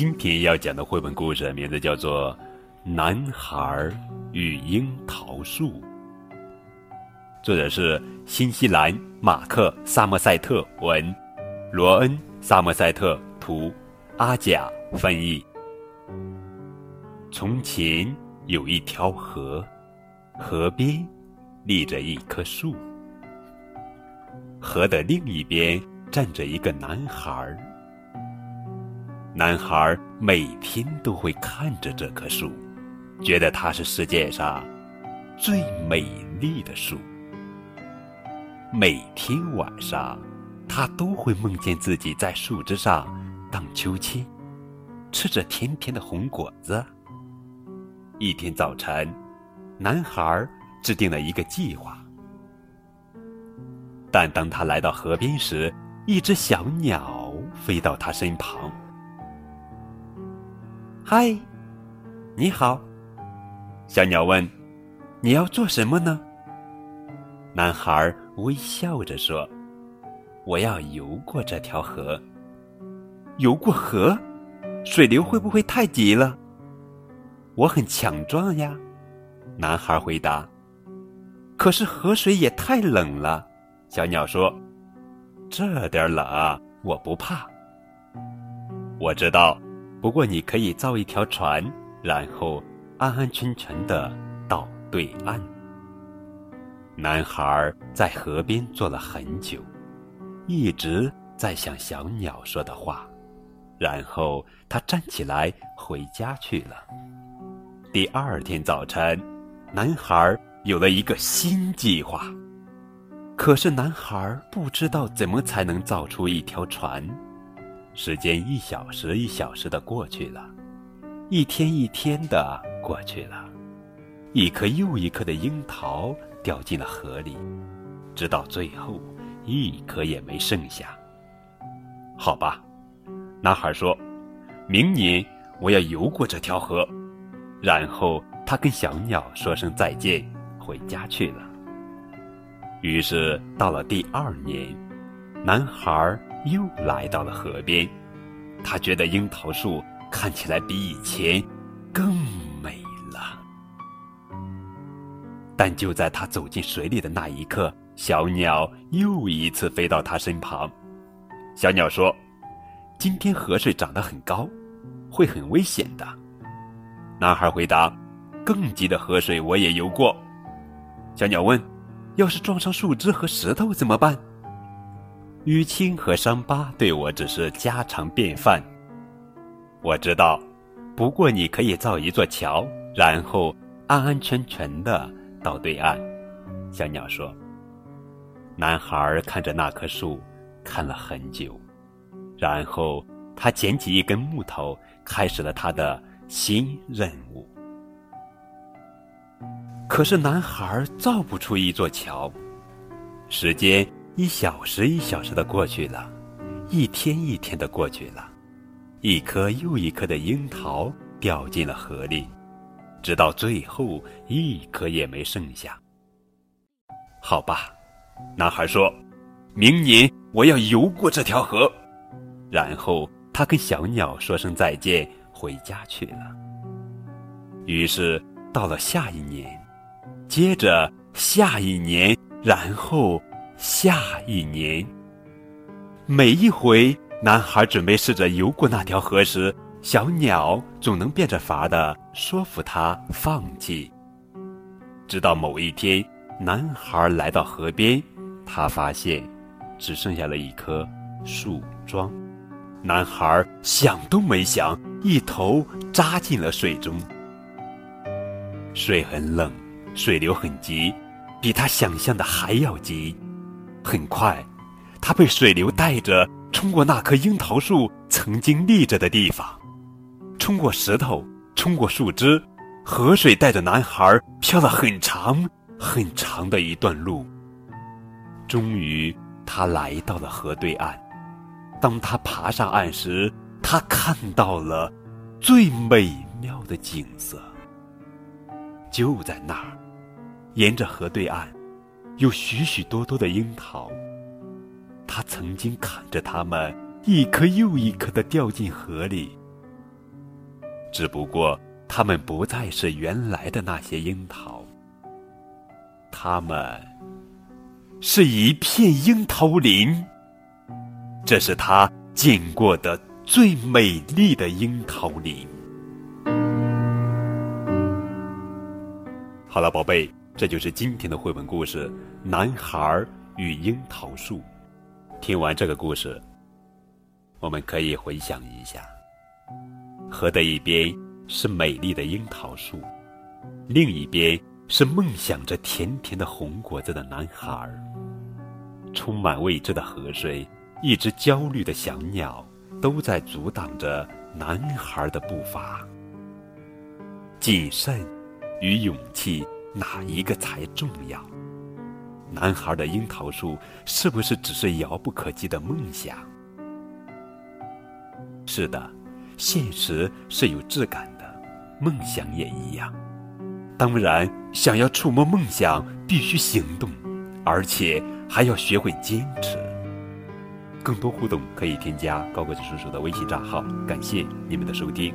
今天要讲的绘本故事名字叫做《男孩与樱桃树》，作者是新西兰马克·萨默塞特文，罗恩·萨默塞特图，阿甲翻译。从前有一条河，河边立着一棵树，河的另一边站着一个男孩。男孩每天都会看着这棵树，觉得它是世界上最美丽的树。每天晚上，他都会梦见自己在树枝上荡秋千，吃着甜甜的红果子。一天早晨，男孩制定了一个计划，但当他来到河边时，一只小鸟飞到他身旁。嗨，你好，小鸟问：“你要做什么呢？”男孩微笑着说：“我要游过这条河。”游过河，水流会不会太急了？我很强壮呀，男孩回答。可是河水也太冷了，小鸟说：“这点冷我不怕。”我知道。不过，你可以造一条船，然后安安全全的到对岸。男孩在河边坐了很久，一直在想小鸟说的话，然后他站起来回家去了。第二天早晨，男孩有了一个新计划，可是男孩不知道怎么才能造出一条船。时间一小时一小时的过去了，一天一天的过去了，一颗又一颗的樱桃掉进了河里，直到最后一颗也没剩下。好吧，男孩说：“明年我要游过这条河。”然后他跟小鸟说声再见，回家去了。于是到了第二年，男孩。又来到了河边，他觉得樱桃树看起来比以前更美了。但就在他走进水里的那一刻，小鸟又一次飞到他身旁。小鸟说：“今天河水涨得很高，会很危险的。”男孩回答：“更急的河水我也游过。”小鸟问：“要是撞上树枝和石头怎么办？”淤青和伤疤对我只是家常便饭。我知道，不过你可以造一座桥，然后安安全全的到对岸。小鸟说。男孩看着那棵树，看了很久，然后他捡起一根木头，开始了他的新任务。可是男孩造不出一座桥，时间。一小时一小时的过去了，一天一天的过去了，一颗又一颗的樱桃掉进了河里，直到最后一颗也没剩下。好吧，男孩说：“明年我要游过这条河。”然后他跟小鸟说声再见，回家去了。于是到了下一年，接着下一年，然后。下一年，每一回男孩准备试着游过那条河时，小鸟总能变着法的说服他放弃。直到某一天，男孩来到河边，他发现只剩下了一棵树桩。男孩想都没想，一头扎进了水中。水很冷，水流很急，比他想象的还要急。很快，他被水流带着冲过那棵樱桃树曾经立着的地方，冲过石头，冲过树枝，河水带着男孩飘了很长很长的一段路。终于，他来到了河对岸。当他爬上岸时，他看到了最美妙的景色。就在那儿，沿着河对岸。有许许多多的樱桃，他曾经看着它们一颗又一颗的掉进河里，只不过它们不再是原来的那些樱桃，它们是一片樱桃林。这是他见过的最美丽的樱桃林。好了，宝贝，这就是今天的绘本故事《男孩与樱桃树》。听完这个故事，我们可以回想一下：河的一边是美丽的樱桃树，另一边是梦想着甜甜的红果子的男孩。充满未知的河水。一只焦虑的小鸟，都在阻挡着男孩的步伐。谨慎与勇气，哪一个才重要？男孩的樱桃树是不是只是遥不可及的梦想？是的，现实是有质感的，梦想也一样。当然，想要触摸梦想，必须行动，而且还要学会坚持。更多互动可以添加高个子叔叔的微信账号。感谢你们的收听。